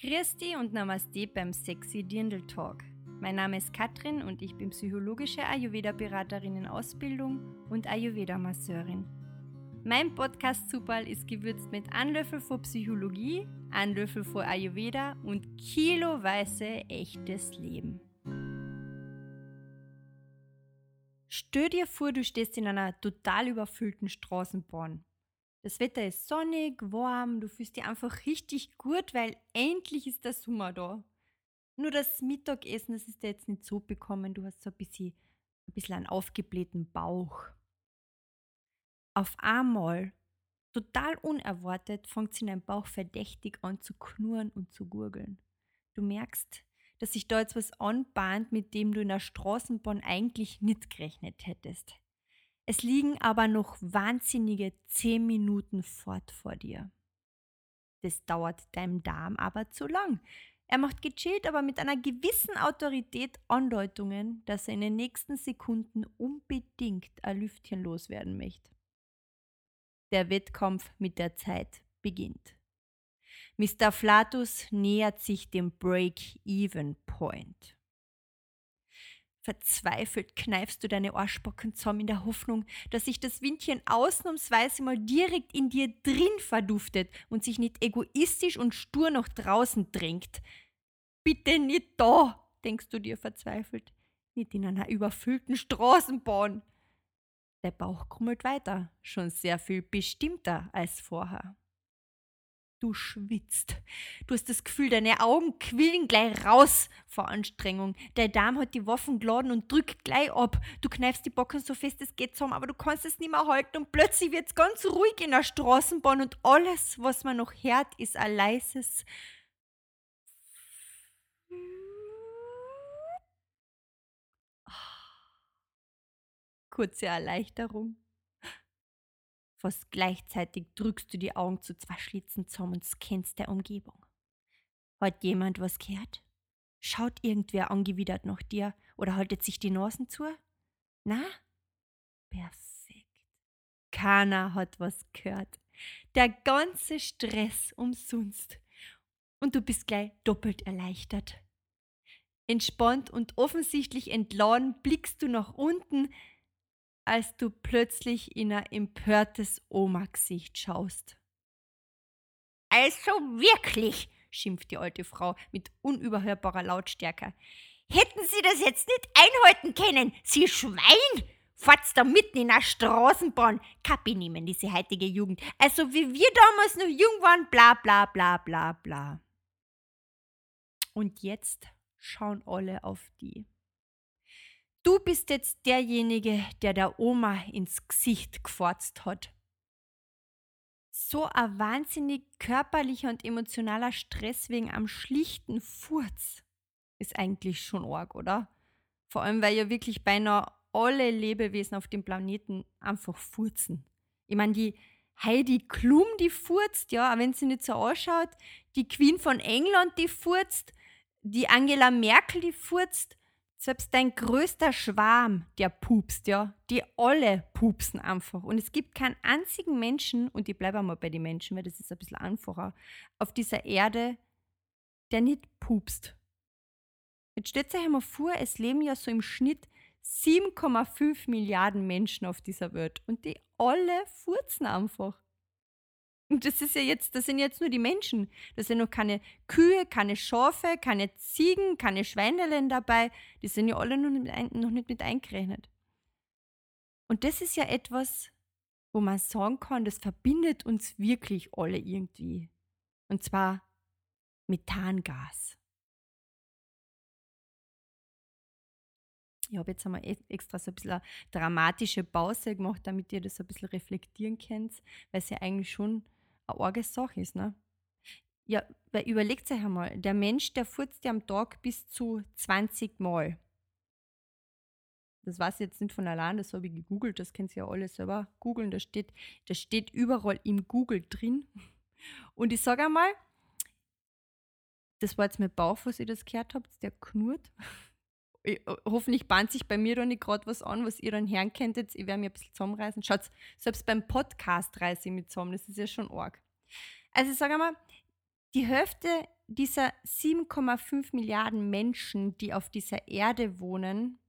Dich und Namaste beim Sexy Dirndl Talk. Mein Name ist Katrin und ich bin psychologische Ayurveda-Beraterin in Ausbildung und Ayurveda-Masseurin. Mein Podcast Zupal ist gewürzt mit Anlöffel vor Psychologie, Anlöffel vor Ayurveda und kiloweise echtes Leben. Stell dir vor, du stehst in einer total überfüllten Straßenbahn. Das Wetter ist sonnig, warm, du fühlst dich einfach richtig gut, weil endlich ist der Sommer da. Nur das Mittagessen, das ist dir jetzt nicht so bekommen, du hast so ein bisschen, ein bisschen einen aufgeblähten Bauch. Auf einmal, total unerwartet, fängt sich dein Bauch verdächtig an zu knurren und zu gurgeln. Du merkst, dass sich da jetzt was anbahnt, mit dem du in der Straßenbahn eigentlich nicht gerechnet hättest. Es liegen aber noch wahnsinnige zehn Minuten fort vor dir. Das dauert deinem Darm aber zu lang. Er macht gechillt, aber mit einer gewissen Autorität Andeutungen, dass er in den nächsten Sekunden unbedingt ein Lüftchen loswerden möchte. Der Wettkampf mit der Zeit beginnt. Mr. Flatus nähert sich dem Break-Even-Point. Verzweifelt kneifst du deine Arschbacken zusammen in der Hoffnung, dass sich das Windchen ausnahmsweise mal direkt in dir drin verduftet und sich nicht egoistisch und stur nach draußen drängt. Bitte nicht da, denkst du dir verzweifelt, nicht in einer überfüllten Straßenbahn. Der Bauch krummelt weiter, schon sehr viel bestimmter als vorher. Du schwitzt. Du hast das Gefühl, deine Augen quillen gleich raus vor Anstrengung. Der Darm hat die Waffen geladen und drückt gleich ab. Du kneifst die Backen so fest es geht zusammen, aber du kannst es nicht mehr halten und plötzlich wird es ganz ruhig in der Straßenbahn und alles, was man noch hört, ist ein leises Kurze Erleichterung. Fast gleichzeitig drückst du die Augen zu zwei Schlitzen zusammen und scannst der Umgebung. Hat jemand was gehört? Schaut irgendwer angewidert nach dir oder haltet sich die Nasen zu? Na? Perfekt. Keiner hat was gehört. Der ganze Stress umsonst. Und du bist gleich doppelt erleichtert. Entspannt und offensichtlich entladen blickst du nach unten, als du plötzlich in ein empörtes Oma-Gesicht schaust. Also wirklich, schimpft die alte Frau mit unüberhörbarer Lautstärke. Hätten Sie das jetzt nicht einhalten können, Sie Schwein! Fahrt's da mitten in der Straßenbahn. Kapi nehmen, diese heutige Jugend. Also wie wir damals noch jung waren, bla bla bla bla bla. Und jetzt schauen alle auf die. Du bist jetzt derjenige, der der Oma ins Gesicht gefurzt hat. So ein wahnsinnig körperlicher und emotionaler Stress wegen am schlichten Furz ist eigentlich schon arg, oder? Vor allem, weil ja wirklich beinahe alle Lebewesen auf dem Planeten einfach furzen. Ich meine, die Heidi Klum, die furzt, ja, wenn sie nicht so ausschaut, die Queen von England, die furzt, die Angela Merkel, die furzt, selbst dein größter Schwarm, der pupst, ja, die alle pupsen einfach. Und es gibt keinen einzigen Menschen, und ich bleibe einmal bei den Menschen, weil das ist ein bisschen einfacher, auf dieser Erde, der nicht pupst. Jetzt stellt euch einmal vor, es leben ja so im Schnitt 7,5 Milliarden Menschen auf dieser Welt und die alle furzen einfach. Und das ist ja jetzt, das sind jetzt nur die Menschen. Da sind noch keine Kühe, keine Schafe, keine Ziegen, keine Schweinelein dabei. Die sind ja alle noch nicht, ein, noch nicht mit eingerechnet. Und das ist ja etwas, wo man sagen kann, das verbindet uns wirklich alle irgendwie. Und zwar Methangas. Ich habe jetzt einmal e-, extra so ein bisschen eine dramatische Pause gemacht, damit ihr das ein bisschen reflektieren könnt, weil es ja eigentlich schon eine arge Sache ist. Ne? Ja, weil überlegt euch einmal, der Mensch, der furzt ja am Tag bis zu 20 Mal. Das weiß ich jetzt nicht von allein, das habe ich gegoogelt, das könnt ihr ja alle selber googeln, das steht, das steht überall im Google drin. Und ich sage einmal, das war jetzt mein Bauch, was ihr das gehört habt, der knurrt. Ich, hoffentlich bahnt sich bei mir da nicht gerade was an, was ihr dann hören könntet. Ich werde mir ein bisschen zusammenreißen. Schaut, selbst beim Podcast reiße ich mich zusammen, das ist ja schon arg. Also sage einmal, die Hälfte dieser 7,5 Milliarden Menschen, die auf dieser Erde wohnen,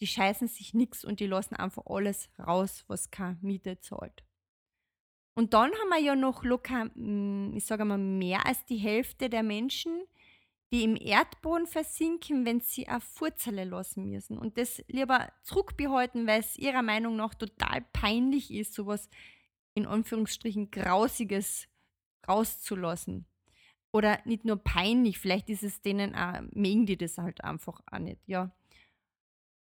die scheißen sich nichts und die lassen einfach alles raus, was keine Miete zahlt. Und dann haben wir ja noch locker, hm, ich sage mal, mehr als die Hälfte der Menschen, die im Erdboden versinken, wenn sie eine Furzelle lassen müssen. Und das lieber zurückbehalten, weil es ihrer Meinung nach total peinlich ist, sowas in Anführungsstrichen Grausiges rauszulassen. Oder nicht nur peinlich, vielleicht ist es denen auch, mögen die das halt einfach auch nicht, ja.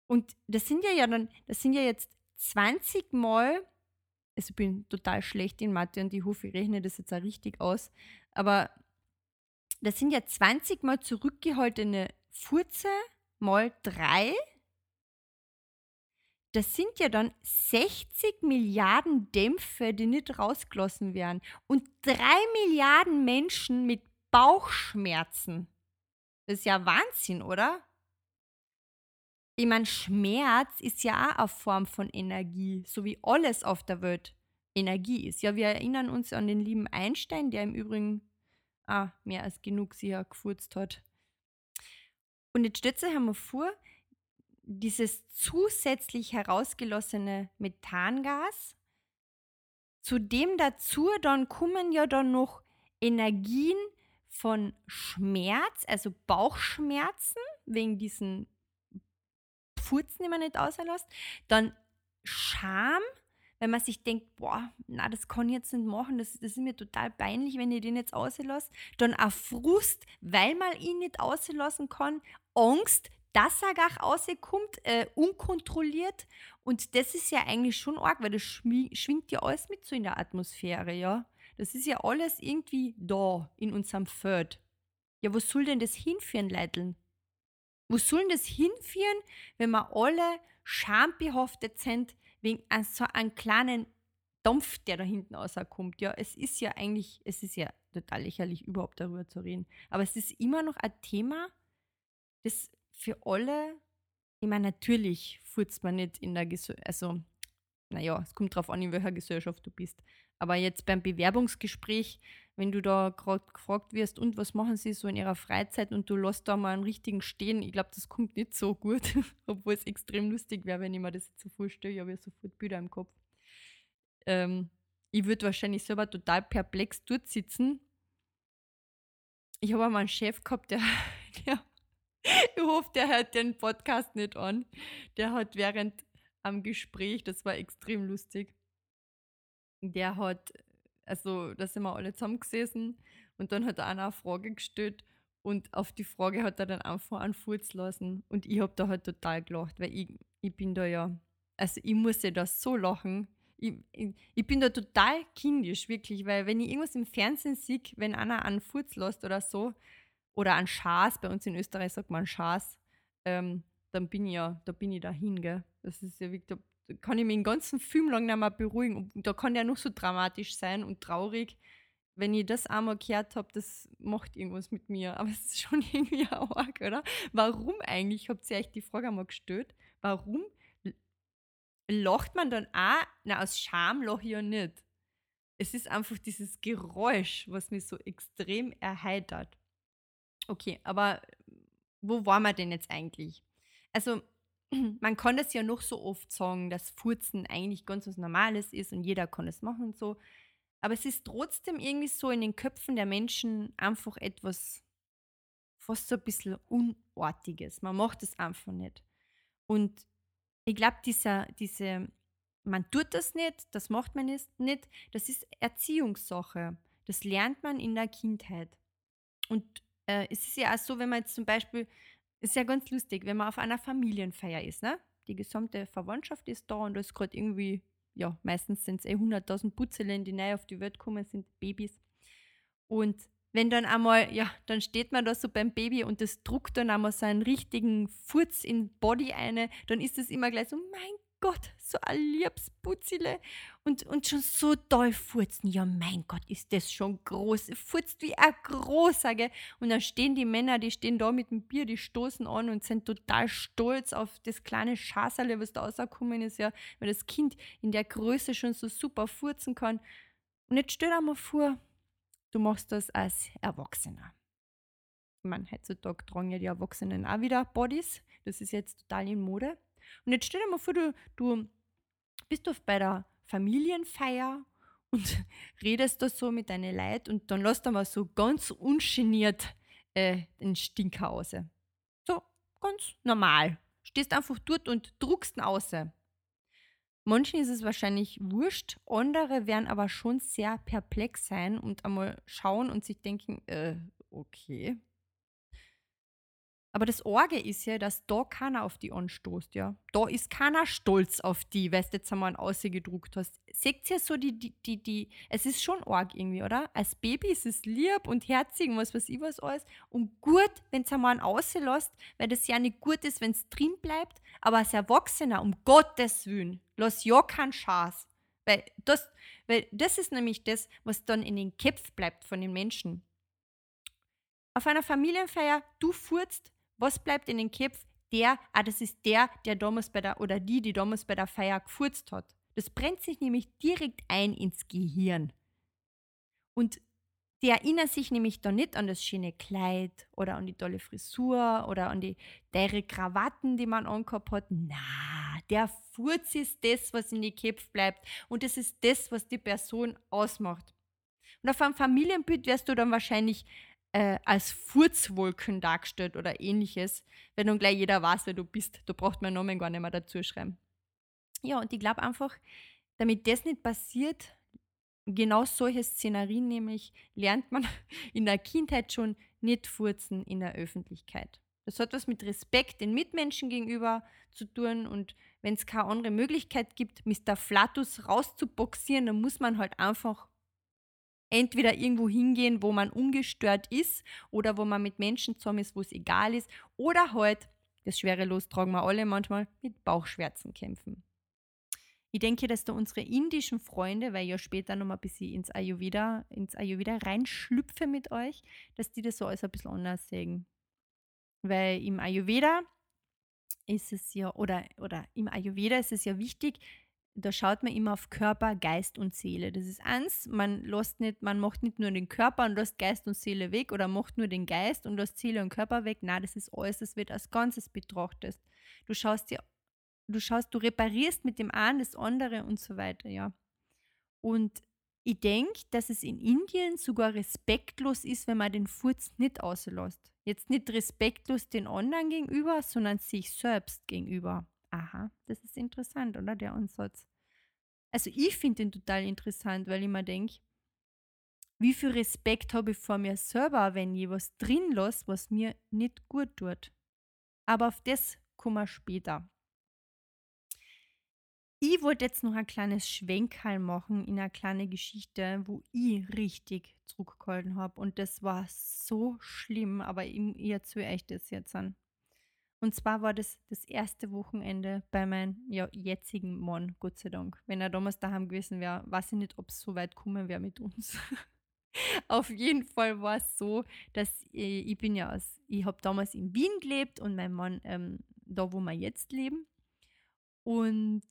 Und das sind ja, ja dann, das sind ja jetzt 20 Mal, also ich bin total schlecht in Mathe und ich hoffe, ich rechne das jetzt auch richtig aus, aber das sind ja 20 mal zurückgehaltene Furze mal 3. Das sind ja dann 60 Milliarden Dämpfe, die nicht rausgelassen werden. Und 3 Milliarden Menschen mit Bauchschmerzen. Das ist ja Wahnsinn, oder? Ich meine, Schmerz ist ja auch eine Form von Energie, so wie alles auf der Welt Energie ist. Ja, wir erinnern uns an den lieben Einstein, der im Übrigen ah, mehr als genug sie ja gefurzt hat. Und jetzt stellt sich einmal vor, dieses zusätzlich herausgelassene Methangas, zudem dazu dann kommen ja dann noch Energien von Schmerz, also Bauchschmerzen, wegen diesen Furzen, die man nicht auslässt, dann Scham, wenn man sich denkt, boah, na, das kann ich jetzt nicht machen, das, das ist mir total peinlich, wenn ich den jetzt auslasse. Dann auch Frust, weil man ihn nicht auslassen kann. Angst, dass er gar rauskommt, äh, unkontrolliert. Und das ist ja eigentlich schon arg, weil das schwingt ja alles mit so in der Atmosphäre, ja. Das ist ja alles irgendwie da in unserem Feld. Ja, wo soll denn das hinführen, Leiteln? Wo soll denn das hinführen, wenn wir alle schambehaftet sind, wegen so einem kleinen Dampf, der da hinten rauskommt. Ja, es ist ja eigentlich, es ist ja total lächerlich, überhaupt darüber zu reden. Aber es ist immer noch ein Thema, das für alle, ich meine, natürlich furzt man nicht in der Gesellschaft, also, naja, es kommt drauf an, in welcher Gesellschaft du bist. Aber jetzt beim Bewerbungsgespräch, wenn du da gerade gefragt wirst, und was machen sie so in ihrer Freizeit und du lässt da mal einen richtigen stehen, ich glaube, das kommt nicht so gut, obwohl es extrem lustig wäre, wenn ich mir das jetzt so vorstelle. Ich habe ja sofort Bilder im Kopf. Ähm, ich würde wahrscheinlich selber total perplex dort sitzen. Ich habe mal einen Chef gehabt, der, der ich hoffe, der hört den Podcast nicht an. Der hat während am Gespräch, das war extrem lustig, der hat, also da sind wir alle zusammengesessen und dann hat er einer eine Frage gestellt und auf die Frage hat er dann einfach einen Furz lassen und ich habe da halt total gelacht, weil ich, ich bin da ja, also ich muss ja da so lachen. Ich, ich, ich, bin da total kindisch, wirklich, weil wenn ich irgendwas im Fernsehen sehe, wenn einer einen Furz lässt oder so, oder einen Schaß, bei uns in Österreich sagt man Schaß, ähm, dann bin ich ja, da bin ich dahin, gell. Das ist ja wirklich, kann ich mich den ganzen Film lang nicht mehr beruhigen. Und da kann der noch so dramatisch sein und traurig. Wenn ich das einmal gehört habe, das macht irgendwas mit mir. Aber es ist schon irgendwie arg, oder? Warum eigentlich? Habt ihr euch die Frage einmal gestellt? Warum lacht man dann auch? Na, aus Scham lache ich ja nicht. Es ist einfach dieses Geräusch, was mich so extrem erheitert. Okay, aber wo waren wir denn jetzt eigentlich? Also, man kann das ja noch so oft sagen, dass Furzen eigentlich ganz was Normales ist und jeder kann es machen und so. Aber es ist trotzdem irgendwie so in den Köpfen der Menschen einfach etwas fast so ein bisschen Unartiges. Man macht es einfach nicht. Und ich glaube, dieser, diese, man tut das nicht, das macht man nicht, das ist Erziehungssache. Das lernt man in der Kindheit. Und äh, es ist ja auch so, wenn man jetzt zum Beispiel ist ja ganz lustig, wenn man auf einer Familienfeier ist, ne? Die gesamte Verwandtschaft ist da und da ist gerade irgendwie, ja, meistens sind es eh 100.000 Putzelen, die neu auf die Welt kommen, sind Babys. Und wenn dann einmal, ja, dann steht man da so beim Baby und das druckt dann einmal so einen richtigen Furz in Body eine, dann ist es immer gleich so, mein Gott, so ein liebes Putzile. Und, und schon so doll furzen. Ja, mein Gott, ist das schon groß. Furzt wie ein großer, gell? Und dann stehen die Männer, die stehen da mit dem Bier, die stoßen an und sind total stolz auf das kleine Schaserle, was da rausgekommen ist, ja, weil das Kind in der Größe schon so super furzen kann. Und jetzt stell dir mal vor, du machst das als Erwachsener. Ich heutzutage tragen ja die Erwachsenen auch wieder Bodies. Das ist jetzt total in Mode. Und jetzt stell dir mal vor, du, du bist du bei der Familienfeier und redest da so mit deinen Leuten und dann lässt du mal so ganz ungeniert äh, den Stinker aus. So, ganz normal. Stehst einfach dort und druckst ihn aus. Manchen ist es wahrscheinlich wurscht, andere werden aber schon sehr perplex sein und einmal schauen und sich denken, äh, okay, aber das Orge ist ja, dass da keiner auf die anstoßt, ja. Da ist keiner stolz auf die, weil du jetzt einmal ein ausgedruckt hast. Seht ihr so die, die, die, die, es ist schon arg irgendwie, oder? Als Baby ist es lieb und herzig und was weiß ich was alles. Und gut, wenn es einmal ein auslässt, weil das ja nicht gut ist, wenn es drin bleibt. Aber als Erwachsener, um Gottes Willen, lass ja keinen Schaß. Weil das, weil das ist nämlich das, was dann in den Köpfen bleibt von den Menschen. Auf einer Familienfeier, du furzt, was bleibt in den Köpfen? Der, ah, das ist der, der damals bei der, oder die, die damals bei der Feier gefurzt hat. Das brennt sich nämlich direkt ein ins Gehirn. Und die erinnern sich nämlich da nicht an das schöne Kleid oder an die tolle Frisur oder an die teure Krawatten, die man angehabt hat. Na, der Furz ist das, was in die Köpfe bleibt und das ist das, was die Person ausmacht. Und auf einem Familienbild wirst du dann wahrscheinlich äh, als Furzwolken dargestellt oder ähnliches, wenn dann gleich jeder weiß, wer du bist. Da braucht man Namen gar nicht mehr dazu schreiben. Ja, und ich glaube einfach, damit das nicht passiert, genau solche Szenarien nämlich, lernt man in der Kindheit schon nicht furzen in der Öffentlichkeit. Das hat was mit Respekt den Mitmenschen gegenüber zu tun und wenn es keine andere Möglichkeit gibt, Mr. Flatus rauszuboxieren, dann muss man halt einfach entweder irgendwo hingehen, wo man ungestört ist oder wo man mit Menschen zusammen ist, wo es egal ist oder halt, das schwere Los tragen wir alle manchmal, mit Bauchschmerzen kämpfen. Ich denke, dass da unsere indischen Freunde, weil ich ja später noch mal ein bisschen ins Ayurveda, ins Ayurveda reinschlüpfe mit euch, dass die das so alles ein bisschen anders sehen. Weil im Ayurveda ist es ja, oder, oder im Ayurveda ist es ja wichtig, da schaut man immer auf Körper, Geist und Seele. Das ist eins, man lässt nicht, man macht nicht nur den Körper und lässt Geist und Seele weg oder macht nur den Geist und lässt Seele und Körper weg. Nein, das ist alles, das wird als Ganzes betrachtet. Du schaust dir, du schaust, du reparierst mit dem einen das andere und so weiter, ja. Und ich denke, dass es in Indien sogar respektlos ist, wenn man den Furz nicht auslässt. Jetzt nicht respektlos den anderen gegenüber, sondern sich selbst gegenüber. Aha, das ist interessant, oder? Der Ansatz. Also ich finde den total interessant, weil ich mir denke, wie viel Respekt habe ich vor mir selber, wenn ich was drin lasse, was mir nicht gut tut. Aber auf das kommen wir später. Ich wollte jetzt noch ein kleines Schwenkerl machen in eine kleine Geschichte, wo ich richtig zurückgehalten habe. Und das war so schlimm, aber ich, ich erzähle euch das jetzt an. Und zwar war das das erste Wochenende bei meinem ja, jetzigen Mann, Gott sei Dank. Wenn er damals daheim gewesen wäre, weiß ich nicht, ob es so weit kommen wäre mit uns. Auf jeden Fall war es so, dass ich, ich bin ja aus, ich habe damals in Wien gelebt und mein Mann ähm, da, wo wir jetzt leben. Und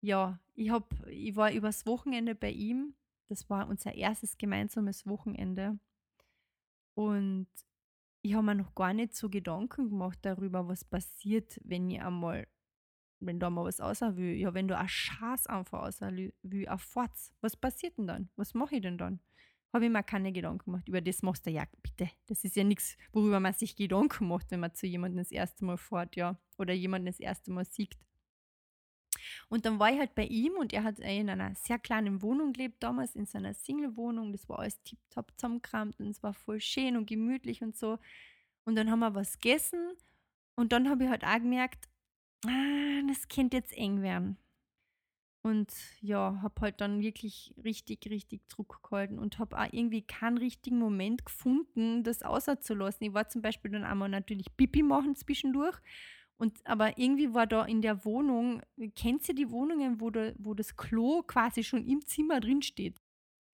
ja, ich, hab, ich war übers Wochenende bei ihm. Das war unser erstes gemeinsames Wochenende. Und ich habe mir noch gar nicht so Gedanken gemacht darüber, was passiert, wenn ich einmal, wenn da mal was außer will. Ja, wenn du ein Schaß einfach außer will, ein Forz, was passiert denn dann? Was mache ich denn dann? Habe ich mir keine Gedanken gemacht. Über das machst du ja, bitte. Das ist ja nichts, worüber man sich Gedanken macht, wenn man zu jemandem das erste Mal fährt, ja. Oder jemanden das erste Mal sieht. Und dann war ich halt bei ihm und er hat in einer sehr kleinen Wohnung gelebt, damals in seiner Single-Wohnung. Das war alles tiptop zusammengekramt und es war voll schön und gemütlich und so. Und dann haben wir was gegessen und dann habe ich halt auch gemerkt, ah, das könnte jetzt eng werden. Und ja, habe halt dann wirklich richtig, richtig zurückgehalten und habe auch irgendwie keinen richtigen Moment gefunden, das außerzulassen. Ich war zum Beispiel dann einmal natürlich Pipi machen zwischendurch und aber irgendwie war da in der Wohnung, kennt ihr die Wohnungen, wo, da, wo das Klo quasi schon im Zimmer drin steht?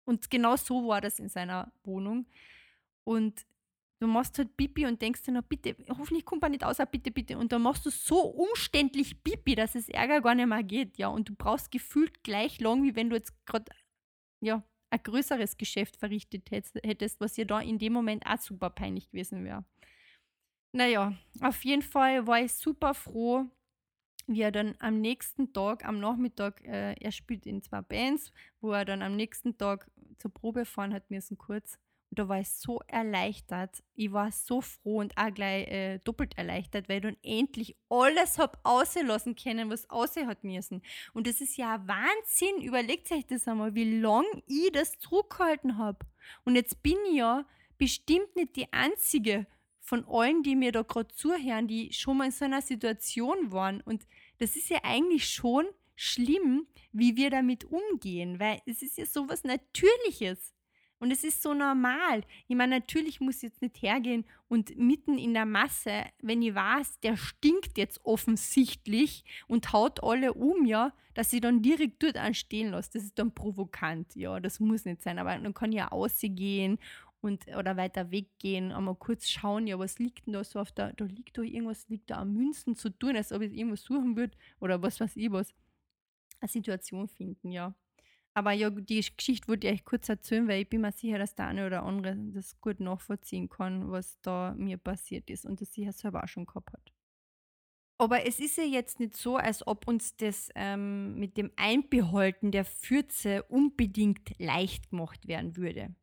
Und genau so war das in seiner Wohnung. Und du machst halt Pipi und denkst dir noch, bitte, hoffentlich kommt man nicht aus, bitte, bitte. Und dann machst du so umständlich Pipi, dass es Ärger gar nicht mehr geht, ja. Und du brauchst gefühlt gleich lang, wie wenn du jetzt gerade, ja, ein größeres Geschäft verrichtet hättest, was ja da in dem Moment auch super peinlich gewesen wäre. Naja, auf jeden Fall war ich super froh, wie er dann am nächsten Tag, am Nachmittag, äh, er spielt in zwei Bands, wo er dann am nächsten Tag zur Probe fahren hat müssen, kurz. Und da war ich so erleichtert. Ich war so froh und auch gleich äh, doppelt erleichtert, weil ich dann endlich alles habe auslassen können, was aussehen hat müssen. Und das ist ja Wahnsinn. Überlegt euch das einmal, wie lange ich das zurückgehalten habe. Und jetzt bin ich ja bestimmt nicht die Einzige von allen, die mir da gerade zuhören, die schon mal in so einer Situation waren. Und das ist ja eigentlich schon schlimm, wie wir damit umgehen, weil es ist ja sowas Natürliches. Und es ist so normal. Ich meine, natürlich muss ich jetzt nicht hergehen und mitten in der Masse, wenn ich weiß, der stinkt jetzt offensichtlich und haut alle um, ja, dass ich dann direkt dort anstehen lasse. Das ist dann provokant, ja, das muss nicht sein. Aber dann kann ich ja ausgehen und oder weiter weggehen, einmal kurz schauen, ja, was liegt denn da so auf der, da liegt da irgendwas, liegt da an Münzen zu tun, als ob ich irgendwas suchen würde oder was weiß ich was. Eine Situation finden, ja. Aber ja, die Geschichte wollte ich euch kurz erzählen, weil ich bin mir sicher, dass der eine oder andere das gut nachvollziehen kann, was da mir passiert ist und das sicher selber auch schon gehabt hat. Aber es ist ja jetzt nicht so, als ob uns das ähm, mit dem Einbehalten der Fürze unbedingt leicht gemacht werden würde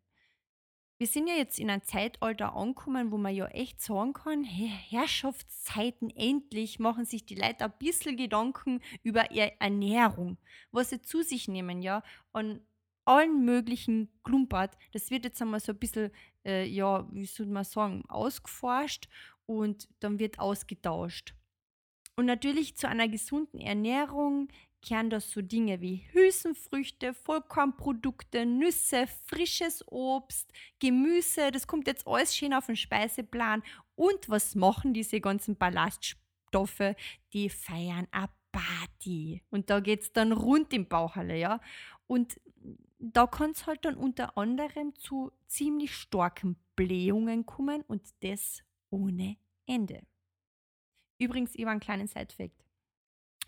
wir sind ja jetzt in einem Zeitalter angekommen, wo man ja echt sagen kann, Herrschaftszeiten endlich machen sich die Leute ein bisschen Gedanken über ihre Ernährung, was sie zu sich nehmen, ja, an allen möglichen Klumpert. Das wird jetzt einmal so ein bisschen, äh, ja, wie soll man sagen, ausgeforscht und dann wird ausgetauscht. Und natürlich zu einer gesunden Ernährung kehren das so Dinge wie Hülsenfrüchte, Vollkornprodukte, Nüsse, frisches Obst, Gemüse. Das kommt jetzt alles schön auf den Speiseplan. Und was machen diese ganzen Ballaststoffe? Die feiern eine Party. Und da geht es dann rund im Bauchhalle, ja. Und da kann es halt dann unter anderem zu ziemlich starken Blähungen kommen und das ohne Ende. Übrigens, ich war einen kleinen Side-Fact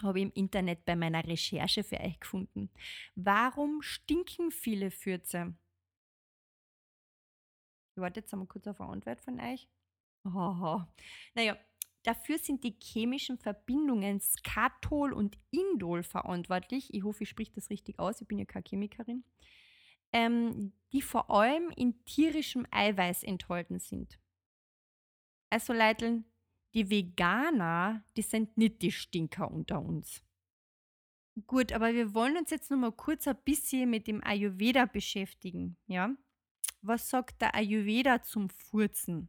habe ich im Internet bei meiner Recherche für euch gefunden. Warum stinken viele Fürze? Ich warte jetzt einmal kurz auf eine Antwort von euch. Haha. Naja, dafür sind die chemischen Verbindungen Skatol und Indol verantwortlich. Ich hoffe, ich spreche das richtig aus. Ich bin ja keine Chemikerin. Ähm, die vor allem in tierischem Eiweiß enthalten sind. Also Leiteln, die Veganer, die sind nicht die Stinker unter uns. Gut, aber wir wollen uns jetzt noch mal kurz ein bisschen mit dem Ayurveda beschäftigen, ja? Was sagt der Ayurveda zum Furzen?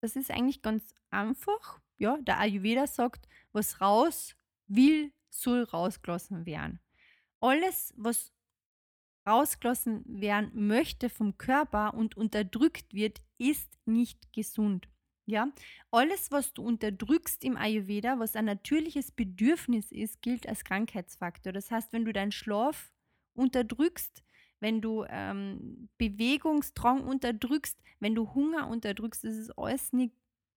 Das ist eigentlich ganz einfach, ja? Der Ayurveda sagt, was raus will, soll rausgelassen werden. Alles, was rausgelassen werden möchte vom Körper und unterdrückt wird, ist nicht gesund. Ja, alles, was du unterdrückst im Ayurveda, was ein natürliches Bedürfnis ist, gilt als Krankheitsfaktor. Das heißt, wenn du deinen Schlaf unterdrückst, wenn du ähm, Bewegungsdrang unterdrückst, wenn du Hunger unterdrückst, das ist alles nicht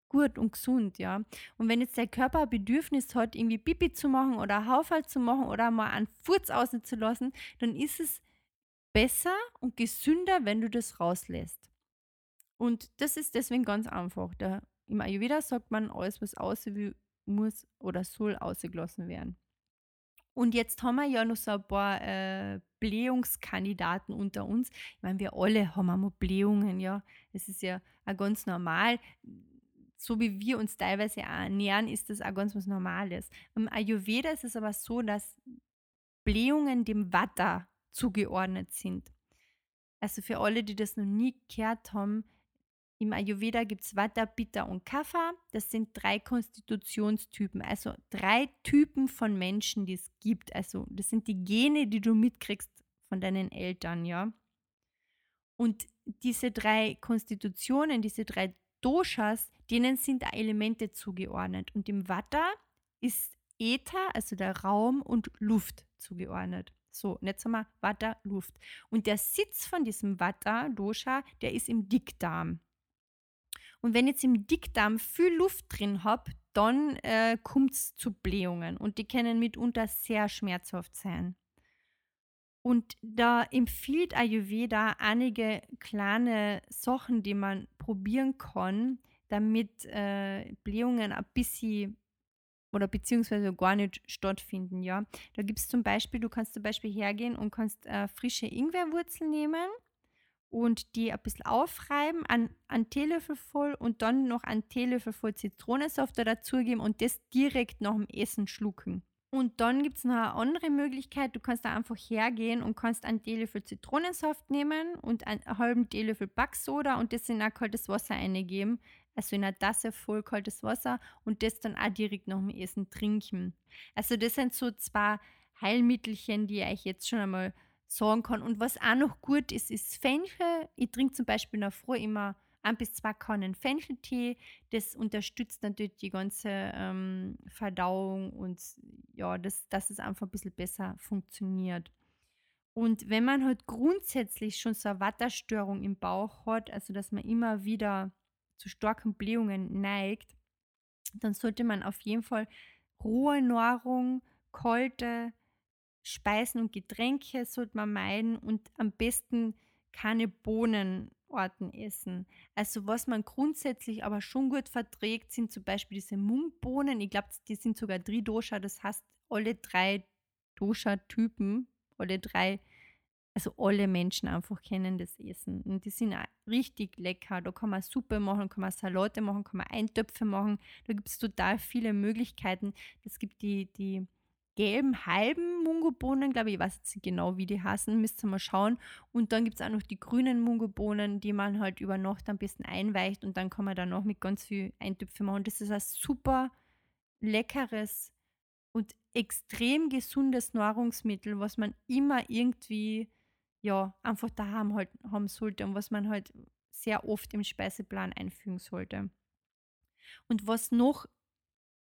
gut und gesund, ja. Und wenn jetzt der Körper Bedürfnis hat, irgendwie Pipi zu machen oder Haufhalt zu machen oder mal einen Furz auszulassen, dann ist es besser und gesünder, wenn du das rauslässt. Und das ist deswegen ganz einfach. Der, Im Ayurveda sagt man, alles, was will, muss oder soll ausgelassen werden. Und jetzt haben wir ja noch so ein paar äh, Blähungskandidaten unter uns. Ich meine, wir alle haben einmal Blähungen, ja. Es ist ja auch ganz normal. So wie wir uns teilweise ernähren, ist das auch ganz was Normales. Im Ayurveda ist es aber so, dass Blähungen dem Vata zugeordnet sind. Also für alle, die das noch nie gehört haben, im Ayurveda gibt es Vata, Pitta und Kapha. Das sind drei Konstitutionstypen, also drei Typen von Menschen, die es gibt. Also das sind die Gene, die du mitkriegst von deinen Eltern, ja. Und diese drei Konstitutionen, diese drei Doshas, denen sind Elemente zugeordnet. Und im Vata ist Äther, also der Raum und Luft zugeordnet. So, und jetzt haben wir Vata, Luft. Und der Sitz von diesem Vata, Dosha, der ist im Dickdarm. Und wenn jetzt im Dickdarm viel Luft drin habe, dann äh, kommt es zu Blähungen und die können mitunter sehr schmerzhaft sein. Und da empfiehlt Ayurveda einige kleine Sachen, die man probieren kann, damit äh, Blähungen ein bisschen oder beziehungsweise gar nicht stattfinden, ja. Da gibt es zum Beispiel, du kannst zum Beispiel hergehen und kannst äh, frische Ingwerwurzel nehmen und die ein bisschen aufreiben, an einen Teelöffel voll und dann noch einen Teelöffel voll Zitronensaft dazugeben und das direkt nach dem Essen schlucken. Und dann gibt es noch eine andere Möglichkeit. Du kannst da einfach hergehen und kannst einen Teelöffel Zitronensaft nehmen und einen halben Teelöffel Backsoda und das in ein kaltes Wasser eingeben. Also in eine Tasse voll kaltes Wasser und das dann auch direkt nach dem Essen trinken. Also das sind so zwei Heilmittelchen, die ich euch jetzt schon einmal sagen kann. Und was auch noch gut ist, ist Fenchel. Ich trinke zum Beispiel nach Früh immer ein bis zwei Kannen Fencheltee. Das unterstützt natürlich die ganze ähm, Verdauung und ja, das, dass es einfach ein bisschen besser funktioniert. Und wenn man halt grundsätzlich schon so eine Watterstörung im Bauch hat, also dass man immer wieder zu starken Blähungen neigt, dann sollte man auf jeden Fall rohe Nahrung, kalte Speisen und Getränke sollte man meiden und am besten keine Bohnenarten essen. Also was man grundsätzlich aber schon gut verträgt, sind zum Beispiel diese Mungbohnen. Ich glaube, die sind sogar drei Dosha, das heißt alle drei Dosha-Typen, alle drei, also alle Menschen einfach kennen das Essen. Und die sind auch richtig lecker. Da kann man Suppe machen, kann man Salate machen, kann man Eintöpfe machen. Da gibt es total viele Möglichkeiten. Es gibt die, die gelben halben Mungobohnen, glaube ich, ich weiß jetzt genau, wie die heißen, müsst ihr mal schauen. Und dann gibt es auch noch die grünen Mungobohnen, die man halt über Nacht am besten einweicht und dann kann man da noch mit ganz viel Eintöpfe machen. Das ist ein super leckeres und extrem gesundes Nahrungsmittel, was man immer irgendwie ja einfach daheim halt haben sollte und was man halt sehr oft im Speiseplan einfügen sollte. Und was noch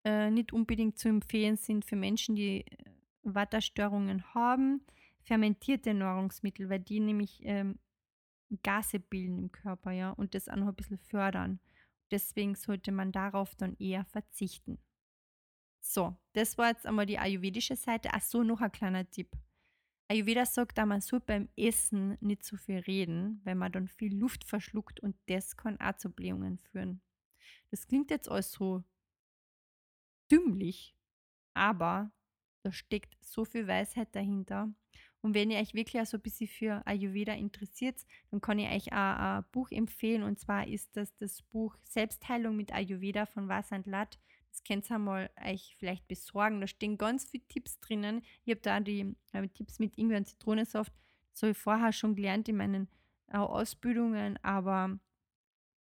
äh, nicht unbedingt zu empfehlen sind für Menschen, die äh, Watterstörungen haben, fermentierte Nahrungsmittel, weil die nämlich ähm, Gase bilden im Körper, ja, und das auch noch ein bisschen fördern. Deswegen sollte man darauf dann eher verzichten. So, das war jetzt einmal die ayurvedische Seite. Ach so, noch ein kleiner Tipp. Ayurveda sagt, man soll beim Essen nicht so viel reden, weil man dann viel Luft verschluckt und das kann auch zu Blähungen führen. Das klingt jetzt alles so dümmlich, aber da steckt so viel Weisheit dahinter. Und wenn ihr euch wirklich auch so ein bisschen für Ayurveda interessiert, dann kann ich euch auch ein Buch empfehlen. Und zwar ist das das Buch Selbstheilung mit Ayurveda von Vasant Lat. Das könnt ihr mal euch vielleicht besorgen. Da stehen ganz viele Tipps drinnen. Ich habe da die äh, Tipps mit Ingwer und Zitronensaft. Das habe ich vorher schon gelernt in meinen äh, Ausbildungen. Aber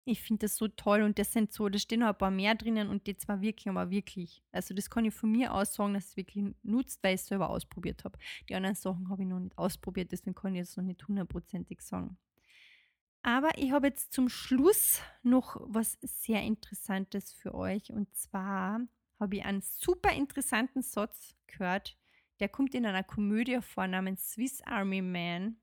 ich finde das so toll und das sind so, da stehen noch ein paar mehr drinnen und die zwar wirklich, aber wirklich. Also das kann ich von mir aus sagen, dass es wirklich nutzt, weil ich es selber ausprobiert habe. Die anderen Sachen habe ich noch nicht ausprobiert, deswegen kann ich jetzt noch nicht hundertprozentig sagen. Aber ich habe jetzt zum Schluss noch was sehr Interessantes für euch und zwar habe ich einen super interessanten Satz gehört, der kommt in einer Komödie vor namens Swiss Army Man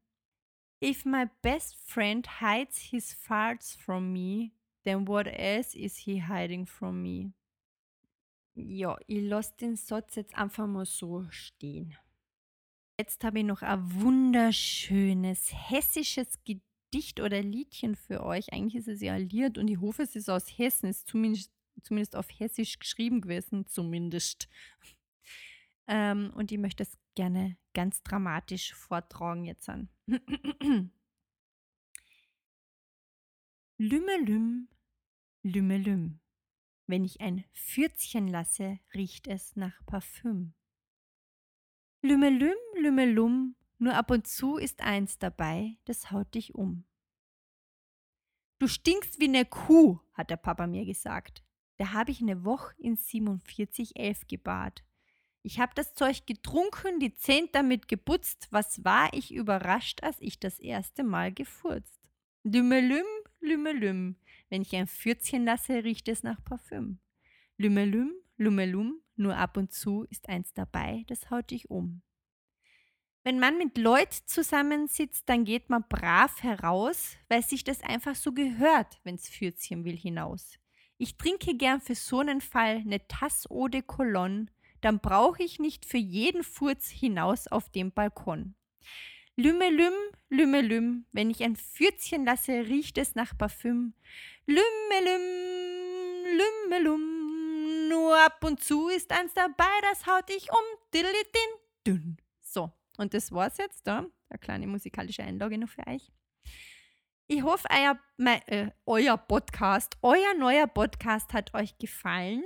If my best friend hides his farts from me, then what else is he hiding from me? Ja, ich lasse den Satz jetzt einfach mal so stehen. Jetzt habe ich noch ein wunderschönes hessisches Gedicht oder Liedchen für euch. Eigentlich ist es ja Lied und ich hoffe, es ist aus Hessen. Es ist zumindest, zumindest auf Hessisch geschrieben gewesen, zumindest. Ähm, und ich möchte es gerne ganz dramatisch vortragen jetzt an. Lümmelüm, Lümmelüm. Wenn ich ein Pfürzchen lasse, riecht es nach Parfüm. Lümmelüm, Lümmelum, nur ab und zu ist eins dabei, das haut dich um. Du stinkst wie ne Kuh, hat der Papa mir gesagt. Da habe ich ne Woche in 4711 gebart. Ich habe das Zeug getrunken, die Zähne damit geputzt. Was war ich überrascht, als ich das erste Mal gefurzt. Lümelüm, Lümelüm. Wenn ich ein Pfürzchen lasse, riecht es nach Parfüm. Lümelüm, Lümelum, nur ab und zu ist eins dabei, das haut dich um. Wenn man mit Leut zusammensitzt, dann geht man brav heraus, weil sich das einfach so gehört, wenn's Pfürzchen will hinaus. Ich trinke gern für so einen Fall ne Tass Eau de Cologne, dann brauche ich nicht für jeden Furz hinaus auf dem Balkon. Lümmelüm, Lümmelüm, wenn ich ein Pfürzchen lasse, riecht es nach Parfüm. Lümmelüm, Lümmelum, nur ab und zu ist eins dabei, das haut ich um. So, und das war's jetzt da. Eine kleine musikalische Einlage noch für euch. Ich hoffe, euer, mein, äh, euer Podcast, euer neuer Podcast hat euch gefallen.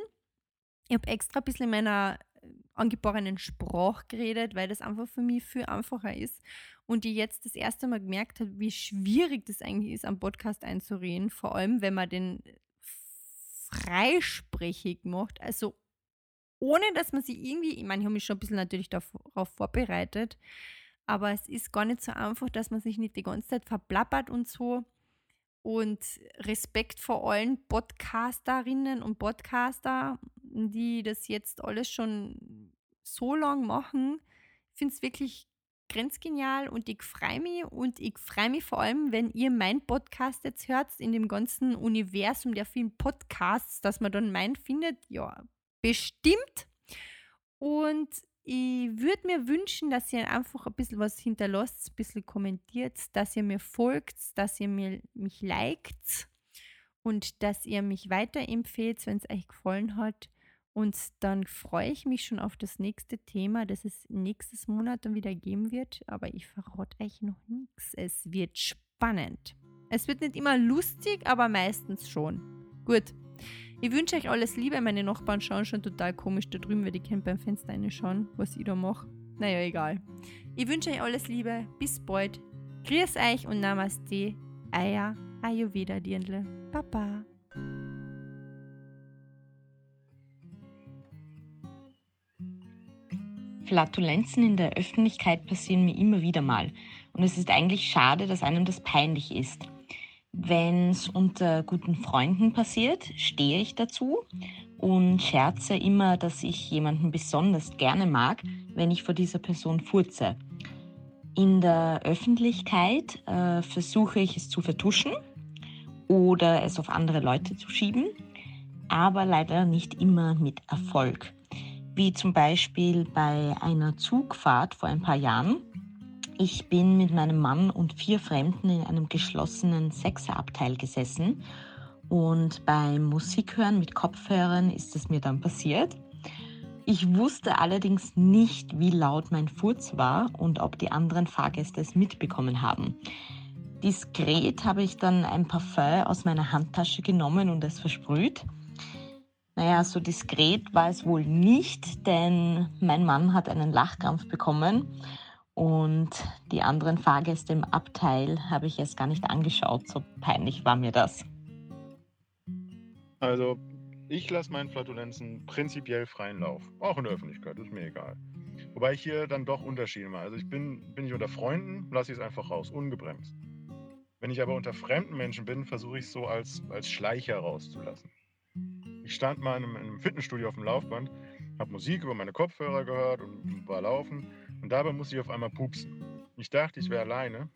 Ich habe extra ein bisschen in meiner angeborenen Sprache geredet, weil das einfach für mich viel einfacher ist. Und ich jetzt das erste Mal gemerkt habe, wie schwierig das eigentlich ist, am Podcast einzureden. Vor allem, wenn man den freisprechig macht. Also ohne, dass man sich irgendwie, ich meine, ich habe mich schon ein bisschen natürlich darauf vorbereitet, aber es ist gar nicht so einfach, dass man sich nicht die ganze Zeit verplappert und so. Und Respekt vor allen Podcasterinnen und Podcaster, die das jetzt alles schon so lang machen. Ich finde es wirklich grenzgenial und ich freue mich und ich freue mich vor allem, wenn ihr meinen Podcast jetzt hört, in dem ganzen Universum der vielen Podcasts, dass man dann meinen findet, ja, bestimmt. Und ich würde mir wünschen, dass ihr einfach ein bisschen was hinterlasst, ein bisschen kommentiert, dass ihr mir folgt, dass ihr mir, mich liked und dass ihr mich weiterempfehlt, wenn es euch gefallen hat. Und dann freue ich mich schon auf das nächste Thema, das es nächstes Monat dann wieder geben wird. Aber ich verrate euch noch nichts. Es wird spannend. Es wird nicht immer lustig, aber meistens schon. Gut. Ich wünsche euch alles Liebe. Meine Nachbarn schauen schon total komisch da drüben, weil die können beim Fenster reinschauen, was ich da mache. Naja, egal. Ich wünsche euch alles Liebe. Bis bald. Grüß euch und Namaste. Aya Ayurveda Dirndle. Baba. Flatulenzen in der Öffentlichkeit passieren mir immer wieder mal. Und es ist eigentlich schade, dass einem das peinlich ist. Wenn es unter guten Freunden passiert, stehe ich dazu und scherze immer, dass ich jemanden besonders gerne mag, wenn ich vor dieser Person furze. In der Öffentlichkeit äh, versuche ich es zu vertuschen oder es auf andere Leute zu schieben, aber leider nicht immer mit Erfolg wie zum Beispiel bei einer Zugfahrt vor ein paar Jahren. Ich bin mit meinem Mann und vier Fremden in einem geschlossenen Sechserabteil gesessen und beim Musikhören mit Kopfhörern ist es mir dann passiert. Ich wusste allerdings nicht, wie laut mein Furz war und ob die anderen Fahrgäste es mitbekommen haben. Diskret habe ich dann ein Parfum aus meiner Handtasche genommen und es versprüht. Naja, so diskret war es wohl nicht, denn mein Mann hat einen Lachkrampf bekommen und die anderen Fahrgäste im Abteil habe ich erst gar nicht angeschaut. So peinlich war mir das. Also, ich lasse meinen Flatulenzen prinzipiell freien Lauf. Auch in der Öffentlichkeit, ist mir egal. Wobei ich hier dann doch Unterschiede mache. Also, ich bin, bin ich unter Freunden, lasse ich es einfach raus, ungebremst. Wenn ich aber unter fremden Menschen bin, versuche ich es so als, als Schleicher rauszulassen. Ich stand mal in einem, in einem Fitnessstudio auf dem Laufband, habe Musik über meine Kopfhörer gehört und war laufen und dabei musste ich auf einmal pupsen. Ich dachte, ich wäre alleine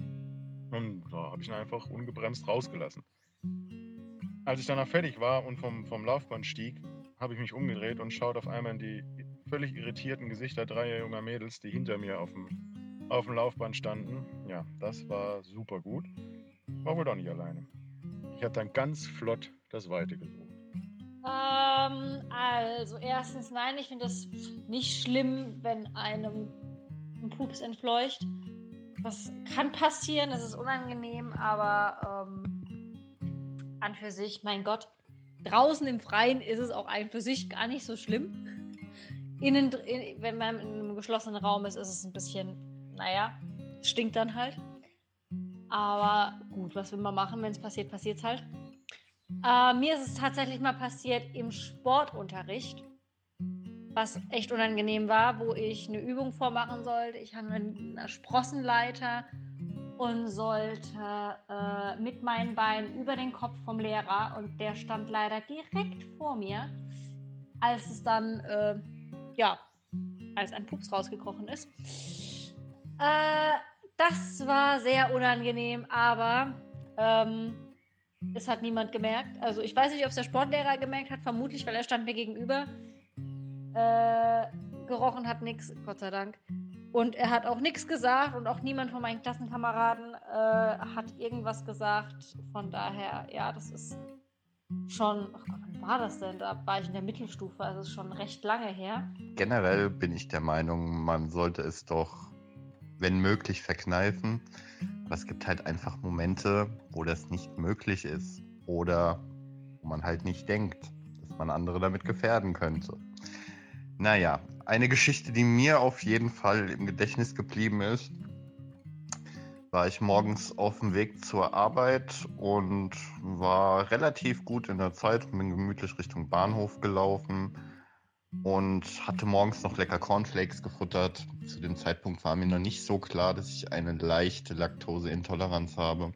und da habe ich ihn einfach ungebremst rausgelassen. Als ich danach fertig war und vom, vom Laufband stieg, habe ich mich umgedreht und schaut auf einmal in die völlig irritierten Gesichter dreier junger Mädels, die hinter mir auf dem, auf dem Laufband standen. Ja, das war super gut. War wohl doch nicht alleine. Ich habe dann ganz flott das Weite gesucht. Ähm, also, erstens, nein, ich finde das nicht schlimm, wenn einem ein Pups entfleucht. Das kann passieren, das ist unangenehm, aber ähm, an für sich, mein Gott, draußen im Freien ist es auch ein für sich gar nicht so schlimm. Innen, in, wenn man in einem geschlossenen Raum ist, ist es ein bisschen, naja, stinkt dann halt. Aber gut, was will man machen, wenn es passiert, passiert es halt. Äh, mir ist es tatsächlich mal passiert im Sportunterricht, was echt unangenehm war, wo ich eine Übung vormachen sollte. Ich habe eine Sprossenleiter und sollte äh, mit meinen Beinen über den Kopf vom Lehrer und der stand leider direkt vor mir, als es dann, äh, ja, als ein Pups rausgekrochen ist. Äh, das war sehr unangenehm, aber ähm, es hat niemand gemerkt. Also ich weiß nicht, ob es der Sportlehrer gemerkt hat, vermutlich, weil er stand mir gegenüber. Äh, gerochen hat nichts, Gott sei Dank. Und er hat auch nichts gesagt und auch niemand von meinen Klassenkameraden äh, hat irgendwas gesagt. Von daher, ja, das ist schon, ach Gott, wann war das denn? Da war ich in der Mittelstufe, also ist schon recht lange her. Generell bin ich der Meinung, man sollte es doch, wenn möglich, verkneifen. Aber es gibt halt einfach Momente, wo das nicht möglich ist oder wo man halt nicht denkt, dass man andere damit gefährden könnte. Naja, eine Geschichte, die mir auf jeden Fall im Gedächtnis geblieben ist, war ich morgens auf dem Weg zur Arbeit und war relativ gut in der Zeit und bin gemütlich Richtung Bahnhof gelaufen und hatte morgens noch lecker Cornflakes gefuttert. Zu dem Zeitpunkt war mir noch nicht so klar, dass ich eine leichte Laktoseintoleranz habe.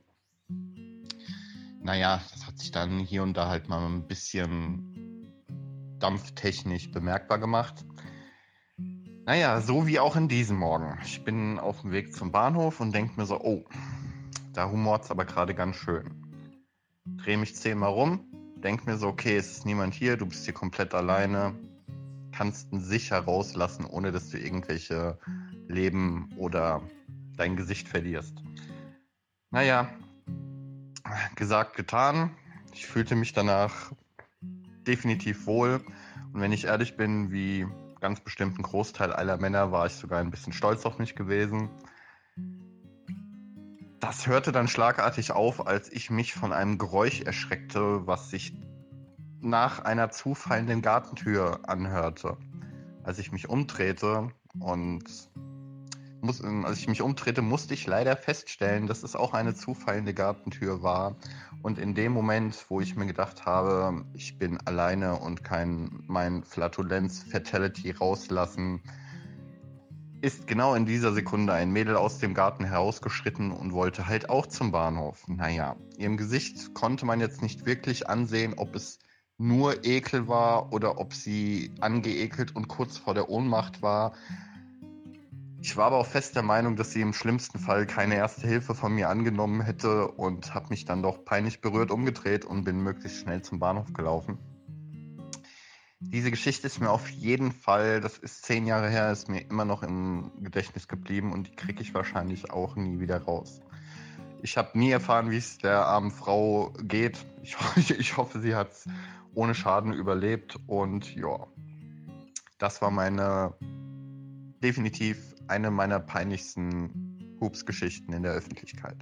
Naja, das hat sich dann hier und da halt mal ein bisschen dampftechnisch bemerkbar gemacht. Naja, so wie auch in diesem Morgen. Ich bin auf dem Weg zum Bahnhof und denke mir so, oh, da humort es aber gerade ganz schön. Drehe mich zehnmal rum, denke mir so, okay, es ist niemand hier, du bist hier komplett alleine, kannst ihn sicher rauslassen, ohne dass du irgendwelche Leben oder dein Gesicht verlierst. Naja, gesagt, getan. Ich fühlte mich danach definitiv wohl. Und wenn ich ehrlich bin, wie ganz bestimmten Großteil aller Männer war ich sogar ein bisschen stolz auf mich gewesen. Das hörte dann schlagartig auf, als ich mich von einem Geräusch erschreckte, was sich nach einer zufallenden Gartentür anhörte. Als ich mich umdrehte und muss, als ich mich umdrehte, musste ich leider feststellen, dass es auch eine zufallende Gartentür war und in dem Moment, wo ich mir gedacht habe, ich bin alleine und kann mein Flatulenz-Fatality rauslassen, ist genau in dieser Sekunde ein Mädel aus dem Garten herausgeschritten und wollte halt auch zum Bahnhof. Naja, ihrem Gesicht konnte man jetzt nicht wirklich ansehen, ob es nur Ekel war oder ob sie angeekelt und kurz vor der Ohnmacht war. Ich war aber auch fest der Meinung, dass sie im schlimmsten Fall keine erste Hilfe von mir angenommen hätte und habe mich dann doch peinlich berührt umgedreht und bin möglichst schnell zum Bahnhof gelaufen. Diese Geschichte ist mir auf jeden Fall, das ist zehn Jahre her, ist mir immer noch im Gedächtnis geblieben und die kriege ich wahrscheinlich auch nie wieder raus. Ich habe nie erfahren, wie es der armen Frau geht. Ich, ich hoffe, sie hat es ohne Schaden überlebt und ja, das war meine definitiv eine meiner peinlichsten Hubs-Geschichten in der Öffentlichkeit.